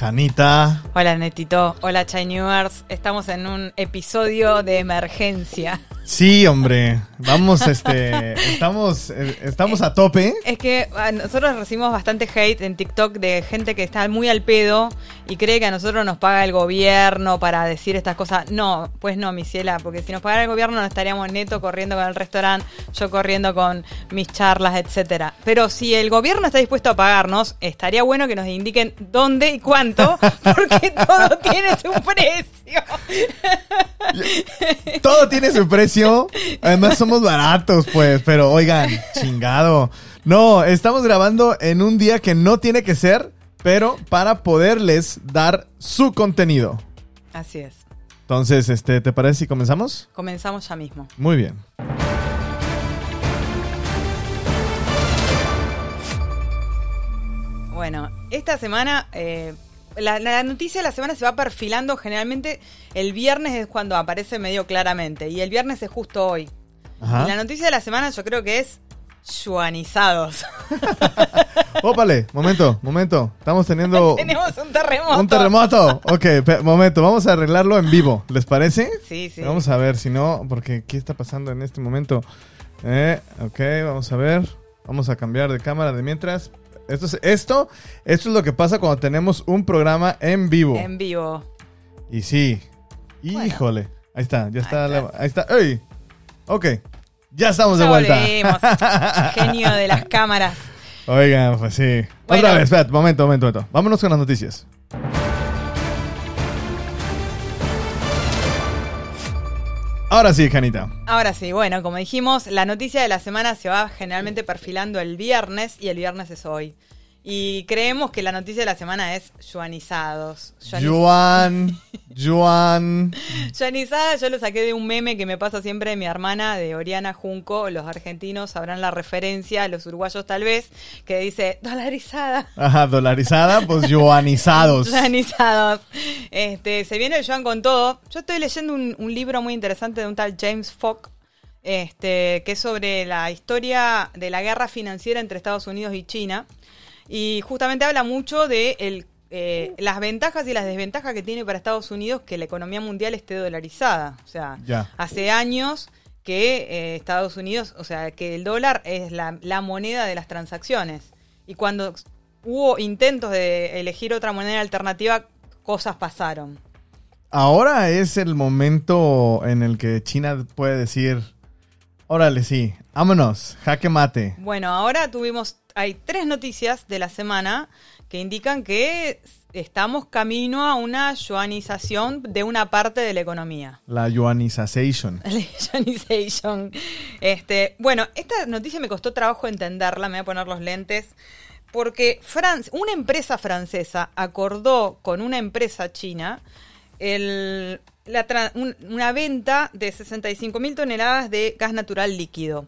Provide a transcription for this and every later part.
Janita. Hola Netito, hola Chinewers. Estamos en un episodio de emergencia. Sí, hombre. Vamos, este. Estamos, estamos a tope. Es que a nosotros recibimos bastante hate en TikTok de gente que está muy al pedo y cree que a nosotros nos paga el gobierno para decir estas cosas. No, pues no, mi ciela, porque si nos pagara el gobierno no estaríamos neto corriendo con el restaurante, yo corriendo con mis charlas, etcétera. Pero si el gobierno está dispuesto a pagarnos, estaría bueno que nos indiquen dónde y cuánto, porque todo tiene su precio. Todo tiene su precio. Además, somos baratos, pues. Pero oigan, chingado. No, estamos grabando en un día que no tiene que ser, pero para poderles dar su contenido. Así es. Entonces, este, ¿te parece si comenzamos? Comenzamos ya mismo. Muy bien. Bueno, esta semana, eh, la, la noticia de la semana se va perfilando. Generalmente el viernes es cuando aparece medio claramente. Y el viernes es justo hoy. Ajá. Y la noticia de la semana yo creo que es yuanizados. Ópale, momento, momento. Estamos teniendo Tenemos un terremoto. un terremoto. Ok, momento, vamos a arreglarlo en vivo. ¿Les parece? Sí, sí. Vamos a ver, si no, porque ¿qué está pasando en este momento? Eh, ok, vamos a ver. Vamos a cambiar de cámara de mientras. Esto es, esto, esto es lo que pasa cuando tenemos un programa en vivo. En vivo. Y sí. Híjole. Ahí está, ya está. Ahí la- está. Ahí está. ¡Ey! Ok. Ya estamos de vuelta. Genio de las cámaras. Oigan, pues sí. Bueno. Otra vez, espérate, momento, momento, momento. Vámonos con las noticias. Ahora sí, Janita. Ahora sí, bueno, como dijimos, la noticia de la semana se va generalmente perfilando el viernes y el viernes es hoy. Y creemos que la noticia de la semana es yuanizados. Yuani- Juan, Juan. Yuanizada, yo lo saqué de un meme que me pasa siempre de mi hermana, de Oriana Junco. Los argentinos sabrán la referencia, los uruguayos tal vez, que dice dolarizada. Ajá, dolarizada, pues yuanizados. Yuanizados. Este, se viene el yuan con todo. Yo estoy leyendo un, un libro muy interesante de un tal James Fogg, este, que es sobre la historia de la guerra financiera entre Estados Unidos y China. Y justamente habla mucho de el, eh, las ventajas y las desventajas que tiene para Estados Unidos que la economía mundial esté dolarizada. O sea, Ya. hace años que eh, Estados Unidos, o sea, que el dólar es la, la moneda de las transacciones. Y cuando hubo intentos de elegir otra moneda alternativa, cosas pasaron. Ahora es el momento en el que China puede decir, órale, sí, vámonos, jaque mate. Bueno, ahora tuvimos, hay tres noticias de la semana que indican que estamos camino a una yuanización de una parte de la economía. La yuanización. Yuanization. Este, bueno, esta noticia me costó trabajo entenderla, me voy a poner los lentes, porque Fran- una empresa francesa acordó con una empresa china el- la tra- un- una venta de 65 mil toneladas de gas natural líquido.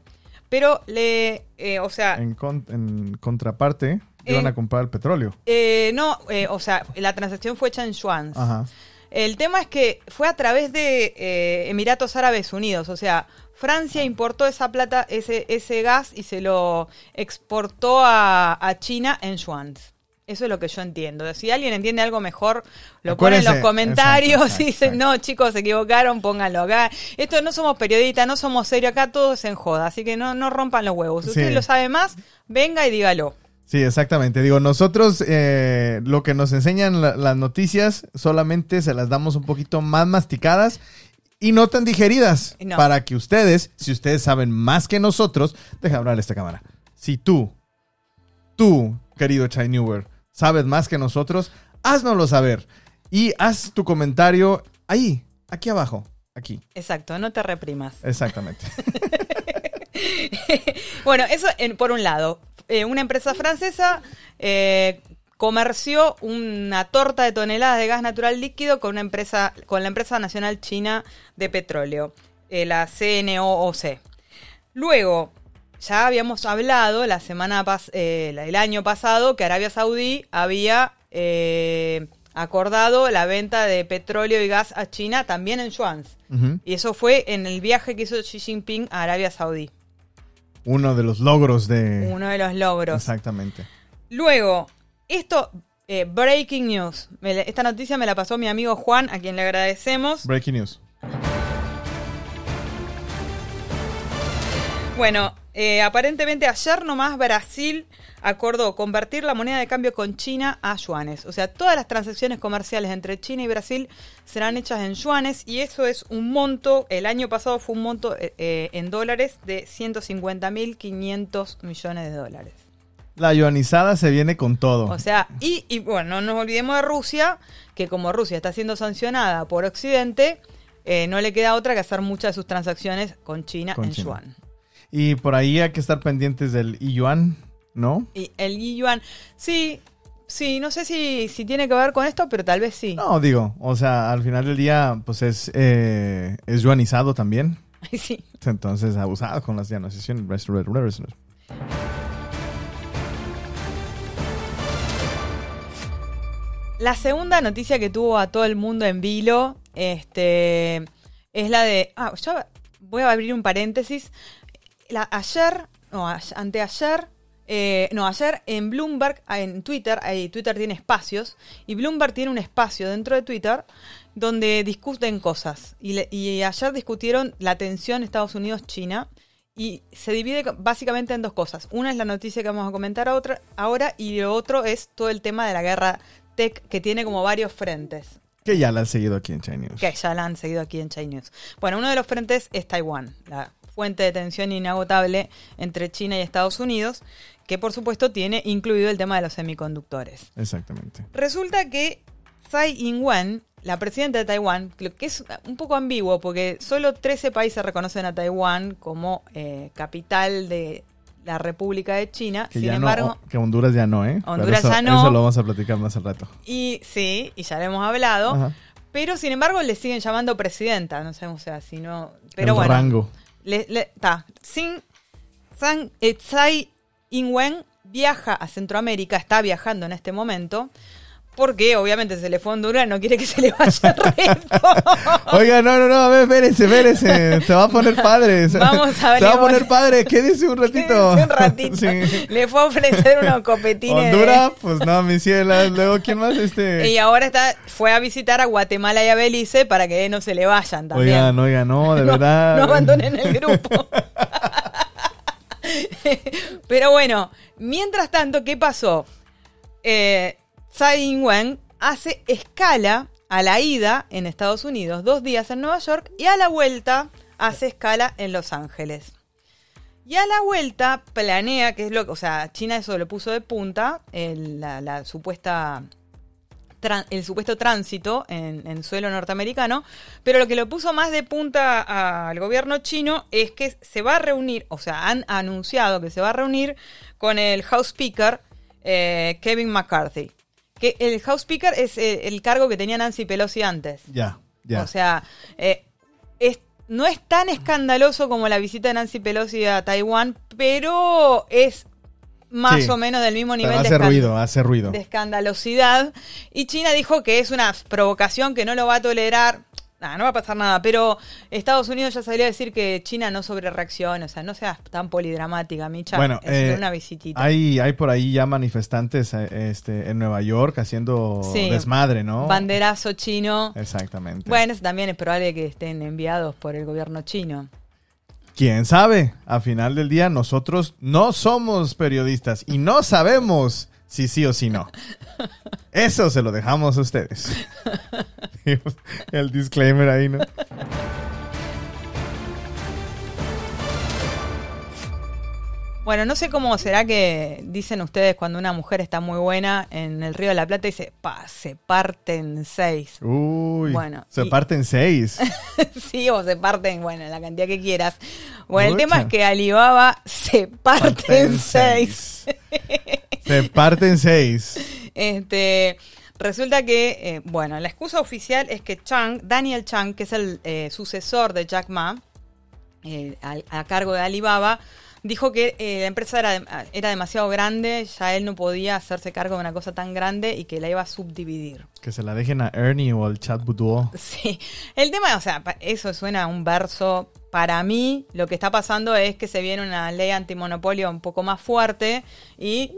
Pero le, eh, o sea, En, con- en contraparte, iban Eh, a comprar el petróleo. eh, no, eh, o sea, la transacción fue hecha en yuans. Ajá. El tema es que fue a través de eh, Emiratos Árabes Unidos, o sea, Francia importó esa plata, ese, ese gas y se lo exportó a, a China en yuans. Eso es lo que yo entiendo. Si alguien entiende algo mejor, lo pone en los comentarios exacto, y dice, exacto. no, chicos, se equivocaron, pónganlo acá. Esto no somos periodistas, no somos serios, acá todo es en joda, así que no, no rompan los huevos. Si Sí. usted lo sabe más, venga y dígalo. Sí, exactamente. Digo, nosotros eh, lo que nos enseñan la- las noticias solamente se las damos un poquito más masticadas y no tan digeridas. No. Para que ustedes, si ustedes saben más que nosotros, deja hablar esta cámara. Si tú, tú, querido Chai Newer, sabes más que nosotros, haznoslo saber. Y haz tu comentario ahí, aquí abajo. Aquí, Exacto, no te reprimas. exactamente. Bueno, eso en- por un lado. Eh, una empresa francesa eh, comerció una torta de toneladas de gas natural líquido con una empresa, con la empresa nacional china de petróleo, eh, la CNOOC. Luego, ya habíamos hablado la semana pas- eh, el año pasado que Arabia Saudí había eh, acordado la venta de petróleo y gas a China también en yuans. Ujú. Y eso fue en el viaje que hizo Xi Jinping a Arabia Saudí. Uno de los logros de... Uno de los logros. Exactamente. Luego, esto Eh, breaking news. Esta noticia me la pasó mi amigo Juan, a quien le agradecemos. Breaking news. Bueno, eh, aparentemente ayer nomás Brasil acordó convertir la moneda de cambio con China a yuanes. O sea, todas las transacciones comerciales entre China y Brasil serán hechas en yuanes y eso es un monto, el año pasado fue un monto eh, eh, en dólares de 150.500 millones de dólares. La yuanizada se viene con todo. O sea, y, y bueno, no nos olvidemos de Rusia, que como Rusia está siendo sancionada por Occidente, eh, no le queda otra que hacer muchas de sus transacciones con China Con en China. yuan. Y por ahí hay que estar pendientes del yuan, ¿no? Y el yuan, sí, sí, no sé si, si tiene que ver con esto, pero tal vez sí. No, digo, o sea, al final del día, pues es, eh, es yuanizado también. sí. Entonces, abusado con las yuanizaciones. La segunda noticia que tuvo a todo el mundo en vilo este, es la de. Ah, ya voy a abrir un paréntesis. La, ayer, no, a- anteayer, eh, no, ayer en Bloomberg, ah, en Twitter, Twitter tiene espacios, y Bloomberg tiene un espacio dentro de Twitter donde discuten cosas. Y, le- y ayer discutieron la tensión Estados Unidos-China. Y se divide básicamente en dos cosas. Una es la noticia que vamos a comentar a otra, ahora y lo otro es todo el tema de la guerra tech que tiene como varios frentes, Que ya la han seguido aquí en China News. que ya la han seguido aquí en China News. Bueno, uno de los frentes es Taiwán, la fuente de tensión inagotable entre China y Estados Unidos, que por supuesto tiene incluido el tema de los semiconductores. Exactamente. Resulta que Tsai Ing-wen, la presidenta de Taiwán, que es un poco ambiguo porque solo 13 países reconocen a Taiwán como eh, capital de la República de China. Que Sin embargo, no, que Honduras ya no, ¿eh? Honduras eso, ya no. Eso lo vamos a platicar más al rato. y sí, y ya lo hemos hablado, Ajá. pero sin embargo le siguen llamando presidenta, no sé, o sea, si no, pero El bueno, rango. Sin, San, Tsai Ing-wen viaja a Centroamérica, está viajando en este momento, porque obviamente se le fue a Honduras, no quiere que se le vaya resto. Oiga, no, no, no, a ver, espérese, espérese. Se va a poner padre. Vamos a ver, Se va a poner padre. Quédese un ratito. Un ratito. Sí. Le fue a ofrecer unos copetines. de- Honduras, pues no, mi ciela. Luego, ¿quién más? Este. Y ahora está, fue a visitar a Guatemala y a Belice para que no se le vayan también. Oigan, oigan, no, de no, verdad. no abandonen el grupo. Pero bueno, mientras tanto, ¿qué pasó? Eh, Tsai Ing-wen hace escala a la ida en Estados Unidos, dos días en Nueva York, y a la vuelta hace escala en Los Ángeles. Y a la vuelta planea, que es lo que, o sea, China eso lo puso de punta, el- la, supuesta el supuesto tránsito en, suelo norteamericano, pero lo que lo puso más de punta al gobierno chino es que se va a reunir, o sea, han anunciado que se va a reunir con el House Speaker eh, Kevin McCarthy. Que el House Speaker es eh, el cargo que tenía Nancy Pelosi antes. Ya, ya. O sea, eh, es- no es tan escandaloso como la visita de Nancy Pelosi a Taiwán, pero es más Sí. o menos del mismo nivel de hace ruido, hace ruido. de escandalosidad. Y China dijo que es una provocación que no lo va a tolerar. Nah, no va a pasar nada, pero Estados Unidos ya salió a decir que China no sobrereacciona, o sea, no seas tan polidramática, Micha. Bueno, es eh, una visitita. Hay, hay por ahí ya manifestantes eh, este, en Nueva York haciendo Sí. desmadre, ¿no? Banderazo chino. Exactamente. Bueno, eso también es probable que estén enviados por el gobierno chino. ¿Quién sabe? A final del día nosotros no somos periodistas y no sabemos si sí o si no. Eso se lo dejamos a ustedes. El disclaimer ahí, ¿no? Bueno, no sé cómo será que dicen ustedes cuando una mujer está muy buena en el Río de la Plata y dice, pa, se parten seis. Uy, Bueno, se y- parten seis. sí, o se parten, bueno, la cantidad que quieras. Bueno, el tema es que Alibaba se parten seis. Se parten seis. Este, resulta que, eh, bueno, la excusa oficial es que Chang, Daniel Chang, que es el eh, sucesor de Jack Ma, eh, a, cargo de Alibaba, dijo que la empresa era, dem- era demasiado grande, ya él no podía hacerse cargo de una cosa tan grande y que la iba a subdividir. Que se la dejen a Ernie o al chat Boudoir. Sí, el tema, o sea, eso suena a un verso. Para mí, lo que está pasando es que se viene una ley antimonopolio un poco más fuerte y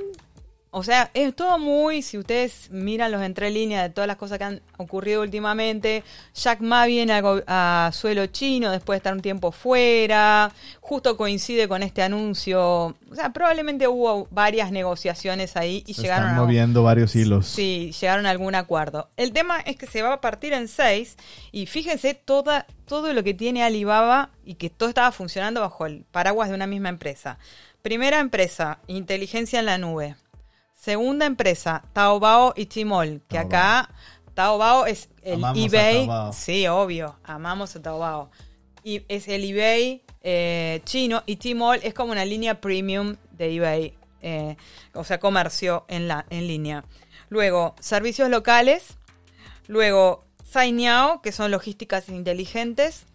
O sea, es todo muy, si ustedes miran los entre líneas de todas las cosas que han ocurrido últimamente, Jack Ma viene a, suelo chino después de estar un tiempo fuera, justo coincide con este anuncio, o sea, probablemente hubo varias negociaciones ahí y Se llegaron están a moviendo varios hilos. Sí, llegaron a algún acuerdo. El tema es que se va a partir en seis y fíjense toda, todo lo que tiene Alibaba y que todo estaba funcionando bajo el paraguas de una misma empresa. Primera empresa, inteligencia en la nube. Segunda empresa, Taobao y Tmall, que Taobao. acá Taobao es el Amamos eBay. Sí, obvio, amamos a Taobao. Y es el eBay eh, chino y Tmall es como una línea premium de eBay, eh, o sea, comercio en, la, en línea. Luego, servicios locales. Luego, Sainiao, que son logísticas inteligentes.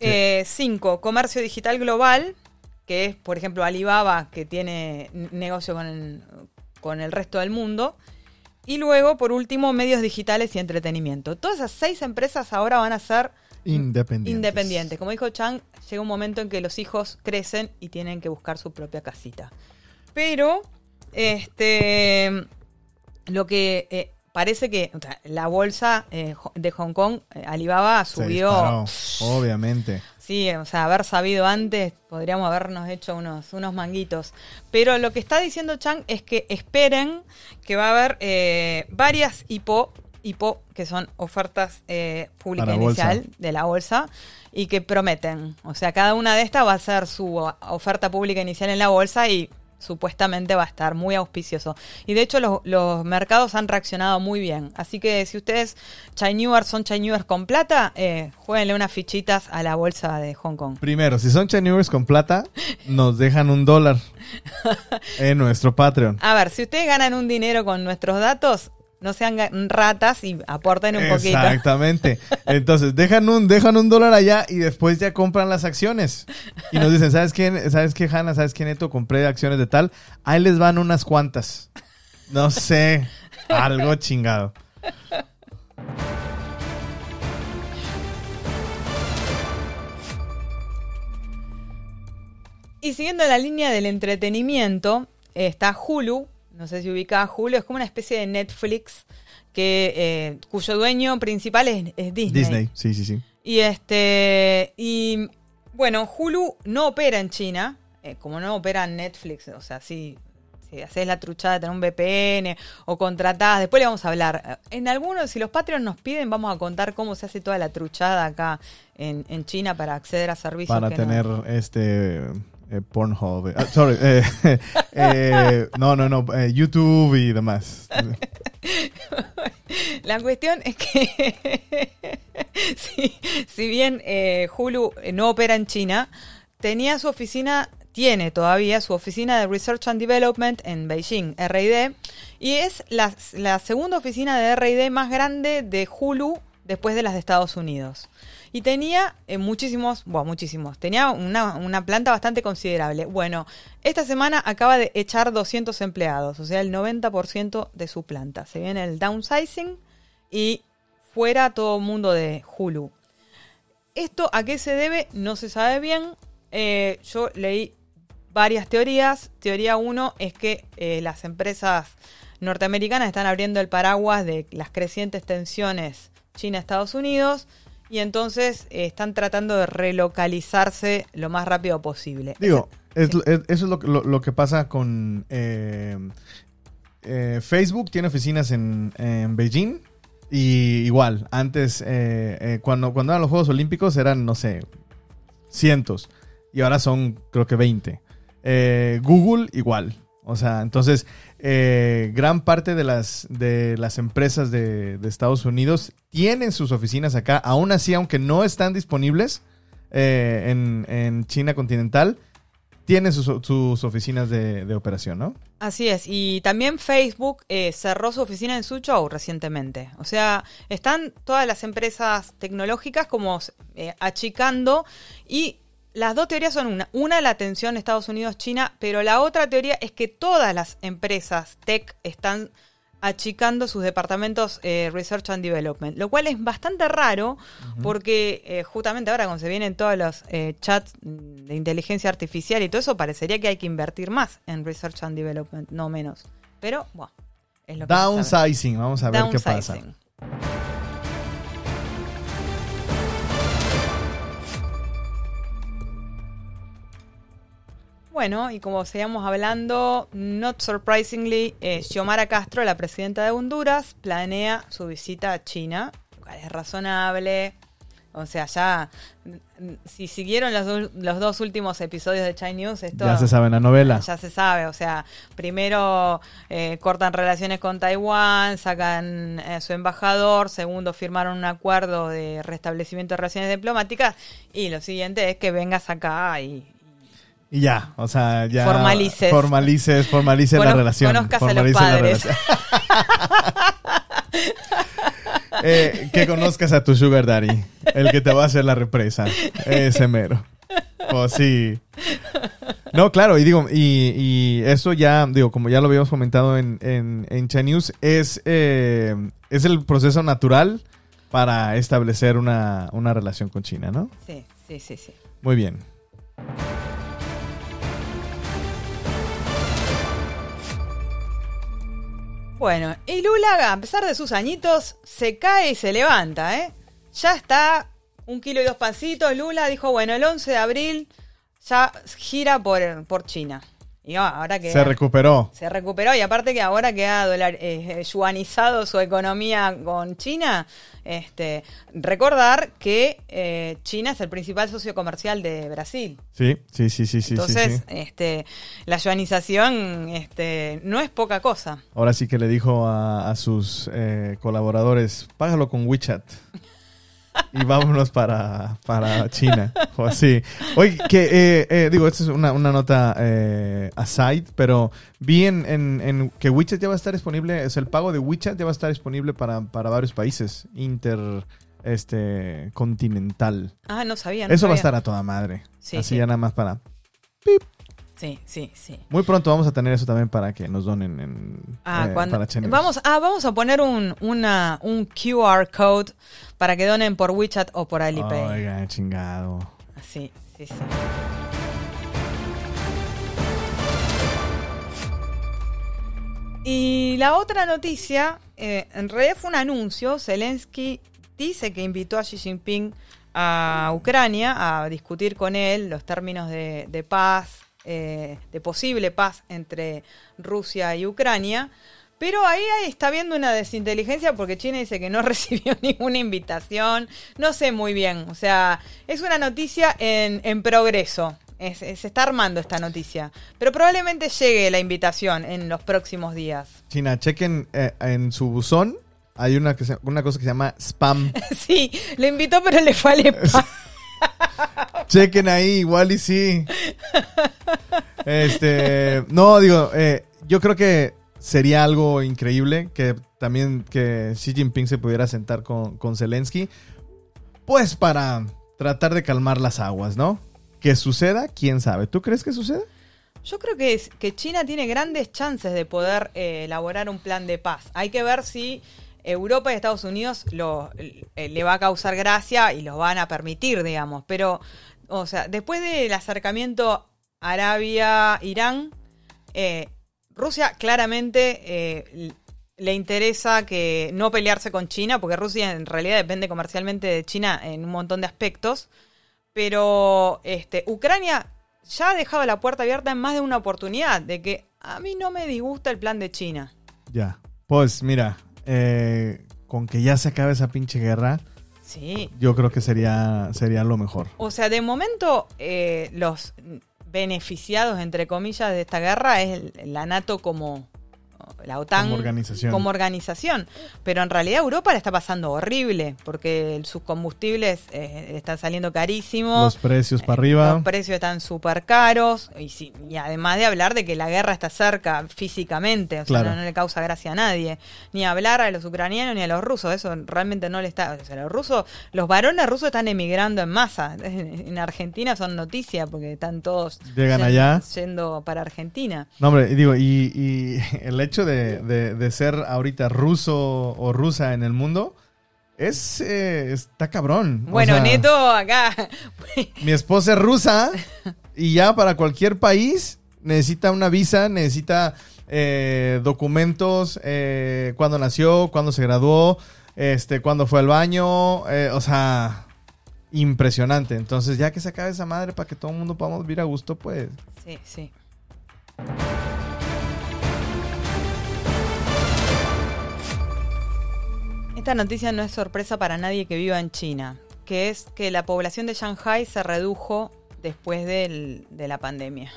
Eh, cinco, comercio digital global, que es, por ejemplo, Alibaba, que tiene negocio con el, con el resto del mundo. Y luego, por último, medios digitales y entretenimiento. Todas esas seis empresas ahora van a ser Independientes. independientes. Como dijo Chang, llega un momento en que los hijos crecen y tienen que buscar su propia casita. Pero, este, lo que eh, parece que o sea, la bolsa eh, de Hong Kong, eh, Alibaba, subió. disparó, obviamente. Sí, o sea, haber sabido antes, podríamos habernos hecho unos, unos manguitos. Pero lo que está diciendo Chang es que esperen que va a haber eh, varias IPO, IPO, que son ofertas eh, pública bolsa. inicial de la bolsa, y que prometen. O sea, cada una de estas va a ser su oferta pública inicial en la bolsa y supuestamente va a estar muy auspicioso. Y de hecho los, los mercados han reaccionado muy bien. Así que si ustedes Chinewers son Chinewers con plata, eh, jueguenle unas fichitas a la bolsa de Hong Kong. Primero, si son Chinewers con plata, nos dejan un dólar en nuestro Patreon. A ver, si ustedes ganan un dinero con nuestros datos, no sean ratas y aporten un poquito. Exactamente. Entonces, dejan un, dejan un dólar allá y después ya compran las acciones. Y nos dicen, ¿sabes quién? ¿Sabes qué, Hanna? ¿Sabes qué, Neto? Compré acciones de tal. Ahí les van unas cuantas. No sé. Algo chingado. Y siguiendo la línea del entretenimiento, está Hulu. No sé si ubica Hulu, es como una especie de Netflix que eh, cuyo dueño principal es, es Disney. Disney. Sí, sí, sí. Y este. Y bueno, Hulu no opera en China, eh, como no opera en Netflix. O sea, si, si haces la truchada de tener un VPN o contratás, después le vamos a hablar. En algunos, si los Patreons nos piden, vamos a contar cómo se hace toda la truchada acá en, en China para acceder a servicios. Para que no- tener este eh, Pornhub. eh, ah, sorry. eh, eh, no, no, no. eh, YouTube y demás. La cuestión es que si, si bien Hulu no opera en China, tenía su oficina, tiene todavía su oficina de Research and Development en Beijing, RD, y es la, la segunda oficina de RD más grande de Hulu después de las de Estados Unidos. Y tenía eh, muchísimos, bueno, muchísimos, tenía una, planta bastante considerable. Bueno, esta semana acaba de echar 200 empleados, o sea, el 90% de su planta. Se viene el downsizing y fuera todo el mundo de Hulu. ¿Esto a qué se debe? No se sabe bien. Eh, yo leí varias teorías. Teoría 1 es que eh, las empresas norteamericanas están abriendo el paraguas de las crecientes tensiones China-Estados Unidos y entonces eh, están tratando de relocalizarse lo más rápido posible. Digo, es- Sí. es- eso es lo, que- lo- lo que pasa con eh, eh, Facebook. Tiene oficinas en, en Beijing. Y igual, antes, cuando, cuando eran los Juegos Olímpicos, eran, no sé, cientos. Y ahora son, creo que 20. Eh, Google, igual. O sea, entonces, eh, gran parte de las, de las empresas de, Estados Unidos tienen sus oficinas acá. Aún así, aunque no están disponibles eh, en, en China continental, tienen sus, sus oficinas de, de operación, ¿no? Así es, y también Facebook eh, cerró su oficina en Suzhou recientemente. O sea, están todas las empresas tecnológicas como eh, achicando y las dos teorías son una. Una, la tensión Estados Unidos-China, pero la otra teoría es que todas las empresas tech están achicando sus departamentos eh, Research and Development, lo cual es bastante raro porque eh, justamente ahora cuando se vienen todos los eh, chats de inteligencia artificial y todo eso, parecería que hay que invertir más en Research and Development, no menos. Pero, bueno, es lo que. Downsizing, vamos a ver qué pasa. Bueno, y como seguíamos hablando, not surprisingly, eh, Xiomara Castro, la presidenta de Honduras, planea su visita a China, lo cual es razonable. O sea, ya, mm, si siguieron los, do- los dos últimos episodios de China News, esto Ya se sabe en la novela. ya se sabe, o sea, primero eh, cortan relaciones con Taiwán, sacan eh, su embajador, segundo firmaron un acuerdo de restablecimiento de relaciones diplomáticas y lo siguiente es que vengas acá y Y ya, o sea, ya. Formalices. Formalices, formalices la relación. conozcas a los padres. Eh, que conozcas a tu sugar daddy, el que te va a hacer la represa, ese mero. O sí. No, claro, y digo, y, y eso ya, digo, como ya lo habíamos comentado en, en, en News, es, eh, es el proceso natural para establecer una, una relación con China, ¿no? sí, sí, sí, sí. Muy bien. Bueno, y Lula, a pesar de sus añitos, se cae y se levanta, ¿eh? Ya está un kilo y dos pancitos. Lula dijo, bueno, el 11 de abril ya gira por, por China. Y ah, ahora que Se recuperó. se recuperó y aparte que ahora que ha dolar, eh, eh, yuanizado su economía con China, este, recordar que eh, China es el principal socio comercial de Brasil. Sí, sí, sí, sí, sí. Entonces, sí, sí. este, la yuanización este, no es poca cosa. Ahora sí que le dijo a, a sus eh, colaboradores, págalo con WeChat. Y vámonos para, para China. O así. Oye, que eh, eh, digo, esta es una, una nota eh, aside, pero vi en, en- en que WeChat ya va a estar disponible, es el pago de WeChat ya va a estar disponible para, para varios países inter este continental. Ah, no sabía. no Eso va a estar a toda madre. Sí, Así sí. ya nada más para. Sí, sí, sí. Muy pronto vamos a tener eso también para que nos donen en, Ah, eh, cuando, para vamos, ah, vamos a poner un, una, un QR code para que donen por WeChat o por Alipay. Oiga, chingado. Así, sí, sí. Y la otra noticia, eh, en realidad fue un anuncio. Zelensky dice que invitó a Xi Jinping a Ucrania a discutir con él los términos de, de paz, eh, de posible paz entre Rusia y Ucrania. Pero ahí, ahí está habiendo una desinteligencia porque China dice que no recibió ninguna invitación. No sé muy bien. O sea, es una noticia en, en progreso. Es- es- se está armando esta noticia. Pero probablemente llegue la invitación en los próximos días. China, chequen eh, en su buzón. Hay una, que se- una cosa que se llama spam. Sí, le invitó, pero le fue pa- chequen ahí, igual y sí. Este, no, digo, eh, yo creo que sería algo increíble que también que Xi Jinping se pudiera sentar con, con Zelensky. Pues para tratar de calmar las aguas, ¿no? Que suceda, quién sabe. ¿Tú crees que suceda? Yo creo que, es, que China tiene grandes chances de poder eh, elaborar un plan de paz. Hay que ver si Europa y Estados Unidos eh, le va a causar gracia y lo van a permitir, digamos. Pero, o sea, después del acercamiento Arabia-Irán, eh, Rusia claramente eh, le interesa que no pelearse con China, porque Rusia en realidad depende comercialmente de China en un montón de aspectos. Pero este, Ucrania ya ha dejado la puerta abierta en más de una oportunidad de que a mí no me disgusta el plan de China. Ya. Pues mira, eh, con que ya se acabe esa pinche guerra, Sí. yo creo que sería, sería lo mejor. O sea, de momento eh, los beneficiados, entre comillas, de esta guerra es el- la NATO como la OTAN Como organización. como organización. Pero en realidad Europa la está pasando horrible porque sus combustibles eh, están saliendo carísimos. Los precios para arriba. Los precios están súper caros y, sí, y además de hablar de que la guerra está cerca físicamente, o sea, Claro. no, no le causa gracia a nadie, ni hablar a los ucranianos ni a los rusos, eso realmente no le está, o sea, los rusos, los varones rusos están emigrando en masa, en Argentina son noticias porque están todos Llegan yen- allá. yendo para Argentina. No, hombre, digo, y, y el hecho de de, de- de ser ahorita ruso o rusa en el mundo, es eh, está cabrón. O Bueno, sea, Neto acá. Mi esposa es rusa y ya para cualquier país necesita una visa, necesita eh, documentos, eh, cuándo nació, cuándo se graduó, este, cuándo fue al baño, eh, o sea, impresionante. Entonces, ya que se acabe esa madre para que todo el mundo podamos vivir a gusto, pues Sí, sí. Esta noticia no es sorpresa para nadie que viva en China, que es que la población de Shanghai se redujo después del- de la pandemia.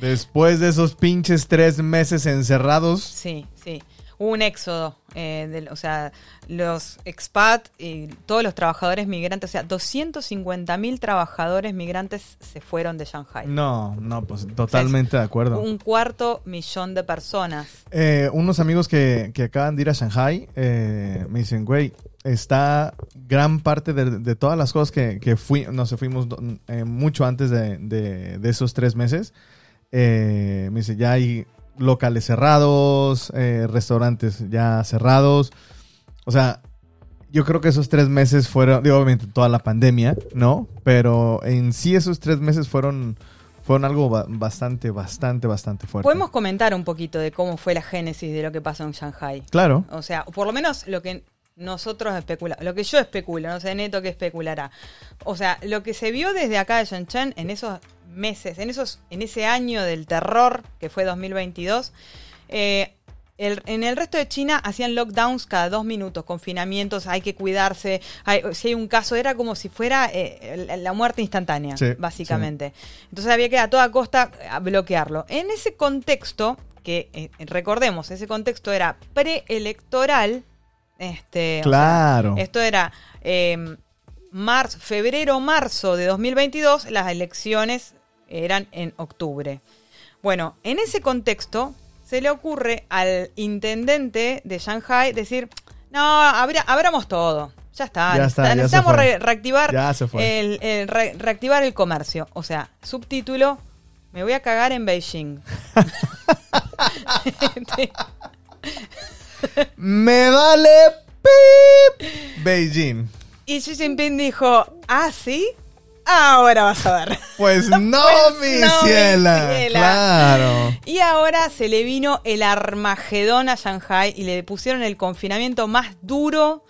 después de esos pinches tres meses encerrados, Sí, sí. Hubo un éxodo, eh, del- o sea, los expat y todos los trabajadores migrantes, o sea, 250 mil trabajadores migrantes se fueron de Shanghai. no, no, pues totalmente de acuerdo. Un cuarto millón de personas. Eh, unos amigos que, que acaban de ir a Shanghai eh, me dicen, güey, está gran parte de, de todas las cosas que, que fui, no sé, fuimos eh, mucho antes de, de- de esos tres meses. Eh, me dice, ya hay locales cerrados, eh, restaurantes ya cerrados. O sea, yo creo que esos tres meses fueron, digo, obviamente toda la pandemia, ¿no? Pero en sí esos tres meses fueron, fueron algo ba- bastante, bastante, bastante fuerte. Podemos comentar un poquito de cómo fue la génesis de lo que pasó en Shanghai. Claro. O sea, por lo menos lo que nosotros especulamos, lo que yo especulo, no sé Neto que especulará. O sea, lo que se vio desde acá de Shenzhen en esos meses, en esos, en ese año del terror que fue 2022, eh, el- en el resto de China hacían lockdowns cada dos minutos, confinamientos, hay que cuidarse, hay- si hay un caso, era como si fuera eh, la- muerte instantánea, Sí, básicamente. Entonces había que a toda costa a bloquearlo. En ese contexto, que eh, recordemos, ese contexto era preelectoral, este, o sea, Claro. esto era eh, marzo, febrero, marzo de 2022, las elecciones eran en octubre. Bueno, en ese contexto se le ocurre al intendente de Shanghai decir, no, abra- abramos todo. Ya está, Ya necesitamos re- reactivar, Ya. El, el re- reactivar el comercio. O sea, subtítulo, me voy a cagar en Beijing. Me vale pip Beijing. y Xi Jinping dijo, ah, sí, ahora vas a ver. Pues no, Pues mi no, mi ciela. Claro. Y ahora se le vino el Armagedón a Shanghai y le pusieron el confinamiento más duro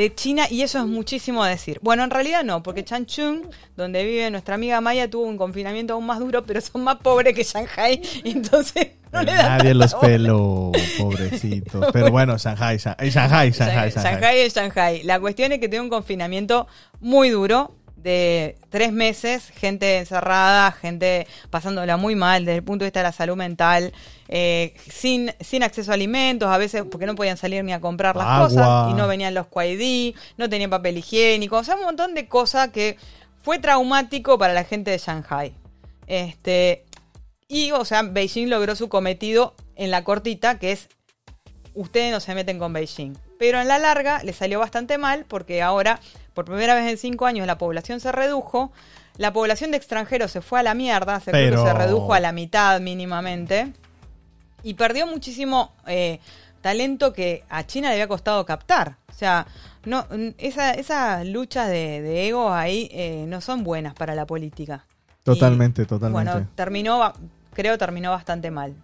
de China y eso es muchísimo decir. Bueno, en realidad no, porque Changchun, donde vive nuestra amiga Maya, tuvo un confinamiento aún más duro, pero son más pobres que Shanghai, entonces no le da Nadie los peló, pobrecitos. Pero bueno, Shanghai, Shanghai, Shanghai, Shanghai. Shanghai, Shanghai es Shanghai. La cuestión es que tiene un confinamiento muy duro de tres meses, gente encerrada, gente pasándola muy mal desde el punto de vista de la salud mental, eh, sin, sin acceso a alimentos, a veces porque no podían salir ni a comprar las Agua. cosas y no venían los QID, no tenían papel higiénico, o sea, un montón de cosas que fue traumático para la gente de Shanghai. Este, y, o sea, Beijing logró su cometido en la cortita, que es ustedes no se meten con Beijing. Pero en la larga le salió bastante mal porque ahora, por primera vez en cinco años, la población se redujo. La población de extranjeros se fue a la mierda, se, creo que se redujo a la mitad mínimamente. Y perdió muchísimo eh, talento que a China le había costado captar. O sea, no, n- esa- esas luchas de, de ego ahí eh, no son buenas para la política. Totalmente, Y, totalmente. Bueno, terminó, creo terminó bastante mal.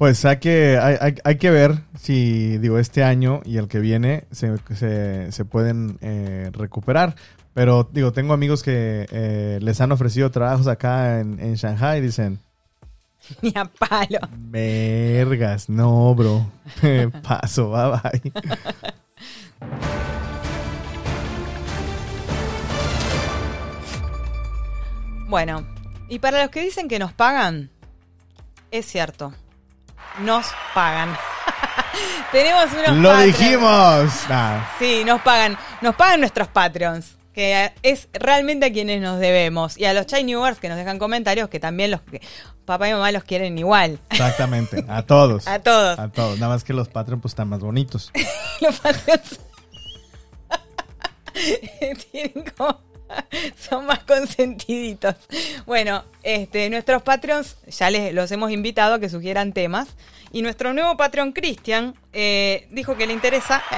Pues hay que, hay, hay- hay que ver si, digo, este año y el que viene se, se- se pueden eh, recuperar. Pero, digo, tengo amigos que eh, les han ofrecido trabajos acá en, en Shanghai y dicen, Ni a palo. vergas, no, bro. Paso, bye bye. Bueno, y para los que dicen que nos pagan, es cierto. Nos pagan. Tenemos unos Lo Patreons. dijimos. Nah. Sí, nos pagan. Nos pagan nuestros Patreons. Que es realmente a quienes nos debemos. Y a los Chai Newers que nos dejan comentarios, que también los que papá y mamá los quieren igual. Exactamente, a todos. A todos. A todos. Nada más que los Patreon pues están más bonitos. los Patreons. tienen como. Son más consentiditos. Bueno, este, nuestros Patreons ya les los hemos invitado a que sugieran temas. Y nuestro nuevo Patreon Cristian eh, dijo que le interesa.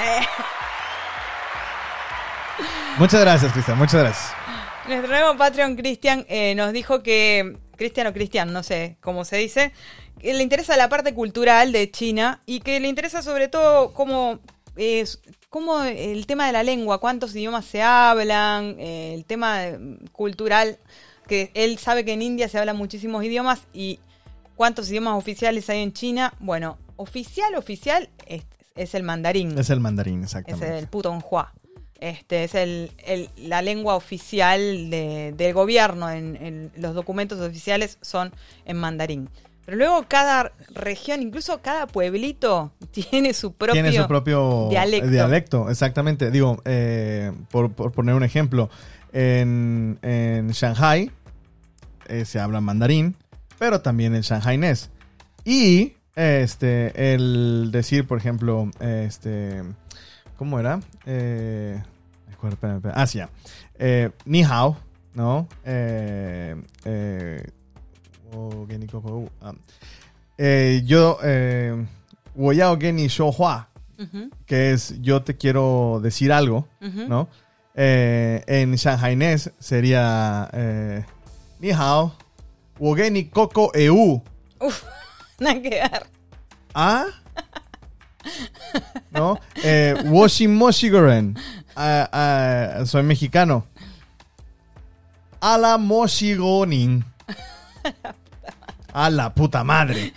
Muchas gracias, Cristian, muchas gracias. nuestro nuevo Patreon Cristian eh, nos dijo que. Cristian o Cristian, no sé cómo se dice. Que le interesa la parte cultural de China y que le interesa sobre todo cómo. Cómo el tema de la lengua, cuántos idiomas se hablan, eh, el tema eh, cultural, que él sabe que en India se hablan muchísimos idiomas y cuántos idiomas oficiales hay en China. Bueno, oficial, oficial es, es el mandarín. Es el mandarín, Es exactamente. el putonghua. Este es el, el- la lengua oficial de- del gobierno. En, en los documentos oficiales son en mandarín. Pero luego cada región, incluso cada pueblito, tiene su propio. Tiene su propio dialecto. dialecto, exactamente. Digo, eh, por, por poner un ejemplo, en, en Shanghai eh, se habla mandarín, pero también el shanghainés. Y este, el decir, por ejemplo, este, ¿cómo era? Eh, espera. Ah. Eh, ni hao, ¿no? Eh, eh, o Kenny Coco. Uh, um, eh, yo, eh, Woyao Kenny Shohua, uh que es yo te quiero decir algo, ¿no? Eh, en shanghainés sería eh, Ni hao, Wogeni Coco EU. Uf, nada que ver. ¿Ah? ¿No? Eh, Moshigeren. Ah, ah, soy mexicano. Ala Moshigonin. A la puta madre.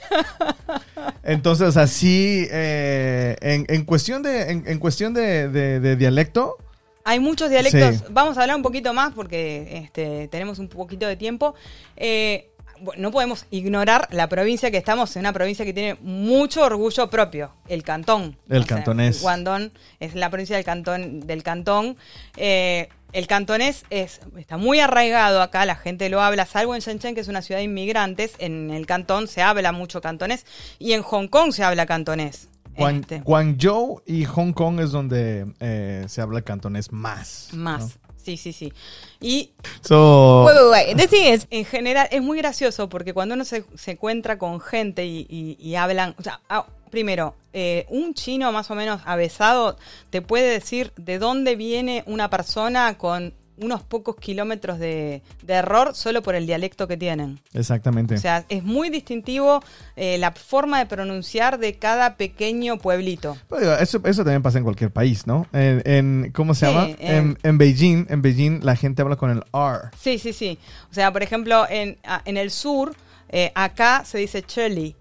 Entonces, así, eh, en, en cuestión de, en, en cuestión de, de- de dialecto, Hay muchos dialectos. Sí. Vamos a hablar un poquito más porque este, tenemos un poquito de tiempo. Eh, no podemos ignorar la provincia que estamos, en una provincia que tiene mucho orgullo propio, el cantón. El cantonés. Guangdong es la provincia del cantón. Del cantón. Eh, el cantonés es, está muy arraigado acá, la gente lo habla, salvo en Shenzhen, que es una ciudad de inmigrantes. En el cantón se habla mucho cantonés y en Hong Kong se habla cantonés. Guan- Este. Guangzhou y Hong Kong es donde eh, se habla cantonés más. Más. ¿no? Sí, sí, sí. Y So, Wait, wait, wait. The thing is, en general, es muy gracioso porque cuando uno se, se encuentra con gente y, y- y hablan, o sea, ah, primero, eh, un chino más o menos avesado te puede decir de dónde viene una persona con unos pocos kilómetros de, de error solo por el dialecto que tienen. exactamente. O sea, es muy distintivo eh, la forma de pronunciar de cada pequeño pueblito. Pero eso, eso también pasa en cualquier país, ¿no? En, en- ¿Cómo se Sí, llama? en- En, en Beijing, en Beijing la gente habla con el R. Sí, sí, sí. O sea, por ejemplo, en, en el sur, eh, acá se dice chili.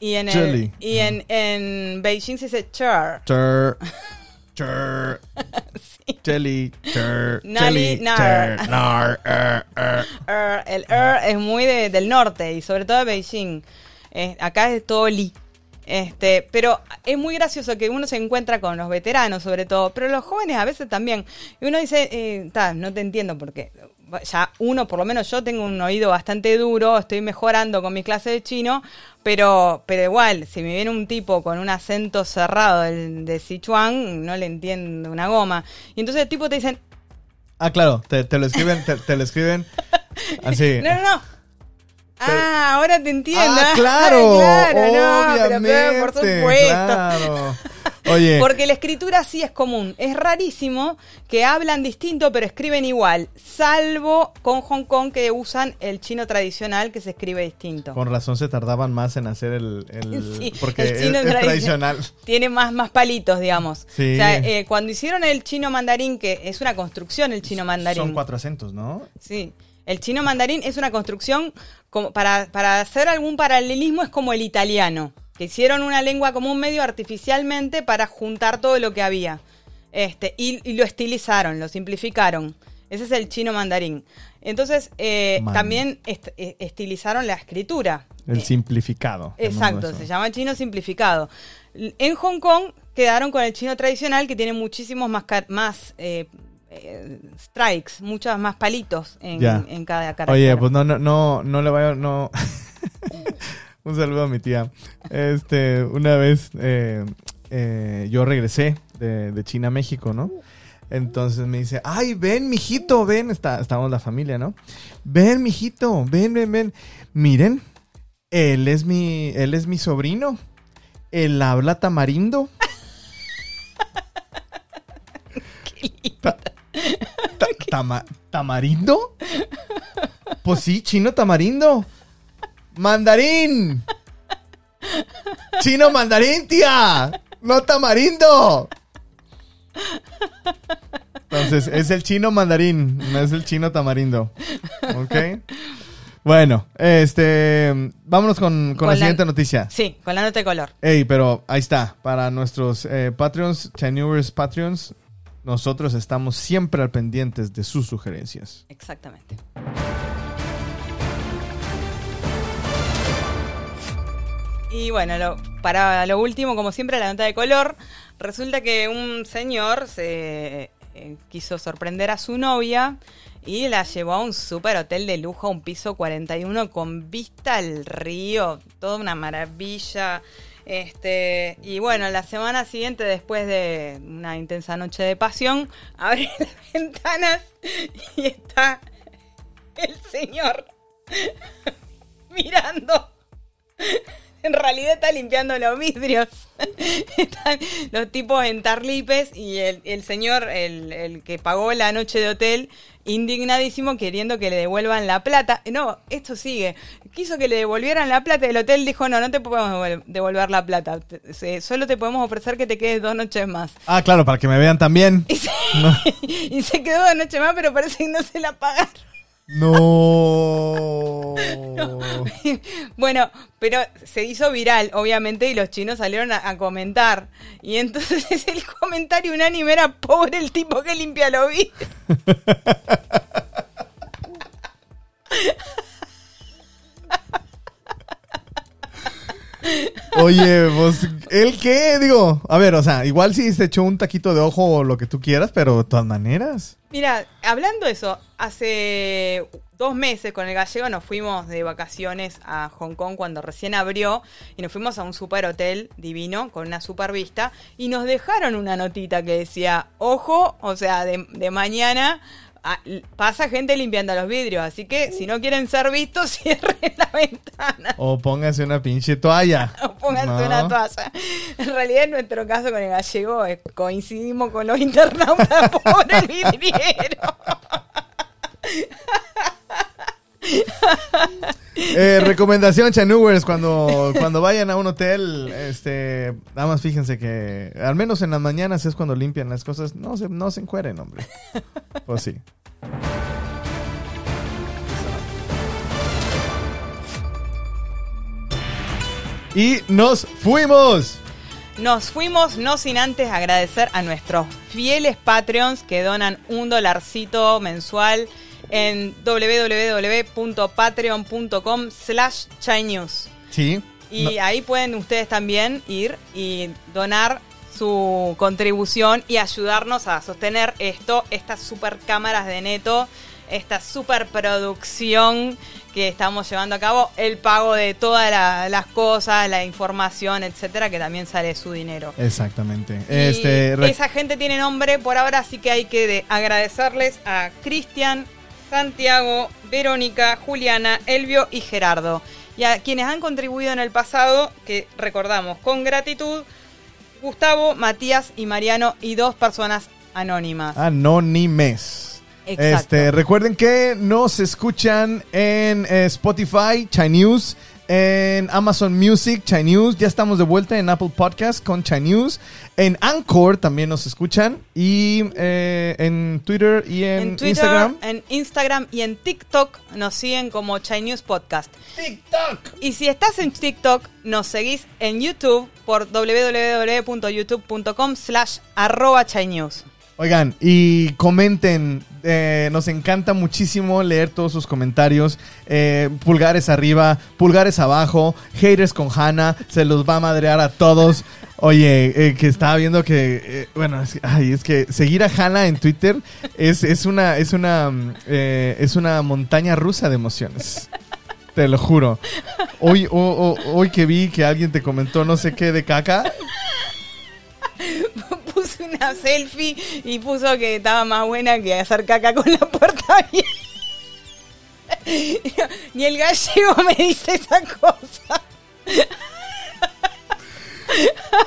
Y en, el- y en, en Beijing se dice char. Chur, chur, chur, Nali, nar. er, er. Er, el er es muy de- del norte y sobre todo de Beijing. Eh, acá es todo li. Este, pero es muy gracioso que uno se encuentra con los veteranos, sobre todo, pero los jóvenes a veces también. Y uno dice, eh, "Ta, no te entiendo porque ya uno, por lo menos yo tengo un oído bastante duro, estoy mejorando con mis clases de chino, pero, pero igual, si me viene un tipo con un acento cerrado del- de Sichuan, no le entiendo una goma. Y entonces el tipo te dicen, Ah, claro, te, te lo escriben, te, te lo escriben así. No, no, no. Ah, ahora te entiendo. Ah, claro, claro, no, pero, obviamente, pero por supuesto. claro. Oye, Porque la escritura sí es común. Es rarísimo que hablan distinto pero escriben igual, salvo con Hong Kong que usan el chino tradicional que se escribe distinto. con razón se tardaban más en hacer el, el- Sí, porque el chino es tradicional. Tiene más, más palitos, digamos. Sí. O sea, eh, cuando hicieron el chino mandarín, que es una construcción el chino mandarín. Son cuatro acentos, ¿no? Sí. El chino mandarín es una construcción como para, para hacer algún paralelismo es como el italiano, que hicieron una lengua como un medio artificialmente para juntar todo lo que había. Este, y, y lo estilizaron, lo simplificaron. Ese es el chino mandarín. Entonces, eh, también est- eh, estilizaron la escritura. El Eh, simplificado. Exacto, se llama chino simplificado. En Hong Kong quedaron con el chino tradicional que tiene muchísimos más, más eh, eh, strikes, muchos más palitos en cada carácter. Oye, pues no, no, no, no le vaya, no. Un saludo a mi tía. Este, una vez eh, eh, yo regresé de, de China a México, ¿no? Entonces me dice, ay, ven, mijito, ven. Está, estamos la familia, ¿no? Ven, mijito, ven, ven, ven. Miren, él es mi, él es mi sobrino. Él habla tamarindo. Ta- ta- tama- ¿Tamarindo? Pues sí, chino tamarindo. Mandarín. Chino mandarín, tía. No tamarindo. Entonces, es el chino mandarín, no es el chino tamarindo. ¿Ok? Bueno, este. Vámonos con, con Con la la- siguiente noticia. Sí, con la nota de color. Ey, pero ahí está. Para nuestros eh, Patreons, Tenewers Patreons, nosotros estamos siempre al pendientes de sus sugerencias. Exactamente. Y bueno, para lo último, como siempre, la nota de color. Resulta que un señor se eh, quiso sorprender a su novia y la llevó a un super hotel de lujo, un piso 41 con vista al río, toda una maravilla. Este, y bueno, la semana siguiente, después de una intensa noche de pasión, abre las ventanas y está el señor mirando. En realidad está limpiando los vidrios. Están los tipos en tarlipes y el, el señor, el, el que pagó la noche de hotel, indignadísimo queriendo que le devuelvan la plata. No, esto sigue. Quiso que le devolvieran la plata y el hotel dijo, no, no te podemos devol- devolver la plata. Solo te podemos ofrecer que te quedes dos noches más. Ah, claro, para que me vean también. Y se, y se quedó dos noches más, pero parece que no se la pagaron. No. Bueno, pero se hizo viral, obviamente, y los chinos salieron a, a comentar. Y entonces el comentario unánime era pobre el tipo que limpia los vidrios. Oye, pues, ¿el qué? Digo, a ver, o sea, igual si se echó un taquito de ojo o lo que tú quieras, pero de todas maneras. Mira, hablando de eso, hace dos meses con el gallego nos fuimos de vacaciones a Hong Kong cuando recién abrió y nos fuimos a un super hotel divino con una super vista y nos dejaron una notita que decía, ojo, o sea, de, de mañana ah, pasa gente limpiando los vidrios, así que si no quieren ser vistos, cierren la ventana. O póngase una pinche toalla. O pónganse No. una toalla. En realidad, en nuestro caso con el gallego, eh, coincidimos con los internautas por el vidriero. Eh, recomendación, Chanubers, cuando, cuando vayan a un hotel, este, nada más fíjense que, al menos en las mañanas es cuando limpian las cosas, no se, no se encueren, hombre. Pues sí. Y nos fuimos. Nos fuimos, no sin antes agradecer a nuestros fieles Patreons que donan un dolarcito mensual en www.patreon.com slash chinews. Sí. Y ahí pueden ustedes también ir y donar su contribución y ayudarnos a sostener esto, estas super cámaras de neto, esta super producción que estamos llevando a cabo, el pago de todas la- las cosas, la información, etcétera, que también sale su dinero. Exactamente. Este, esa gente tiene nombre por ahora, así que hay que de- agradecerles a Cristian, Santiago, Verónica, Juliana, Elvio y Gerardo. Y a quienes han contribuido en el pasado, que recordamos con gratitud, Gustavo, Matías y Mariano y dos personas anónimas. Anónimes. Exacto. Este, recuerden que nos escuchan en eh, Spotify, Chai News, en Amazon Music, Chai News. Ya estamos de vuelta en Apple Podcast con Chai News. En Anchor también nos escuchan. Y eh, en Twitter y en, en Twitter, Instagram. en Instagram y en TikTok nos siguen como Chai News Podcast. TikTok. Y si estás en TikTok, nos seguís en YouTube por www.youtube.com slash arroba chainews. Oigan, y comenten. eh, nos encanta muchísimo leer todos sus comentarios. Eh, pulgares arriba, pulgares abajo. Haters con Hannah. Se los va a madrear a todos. Oye, eh, que estaba viendo que. eh, bueno, es, ay, es que seguir a Hannah en Twitter es, es una. Es una. mm, eh, es una montaña rusa de emociones. Te lo juro. Hoy, o- o- hoy que vi que alguien te comentó no sé qué de caca. Una selfie y puso que estaba más buena que hacer caca con la puerta abierta. Ni el gallego me dice esa cosa.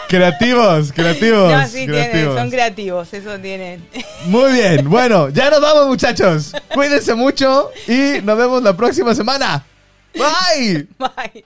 Creativos, creativos. No, sí, tienen, son creativos, eso tienen. Muy bien, bueno, ya nos vamos muchachos. Cuídense mucho y nos vemos la próxima semana. Bye. Bye.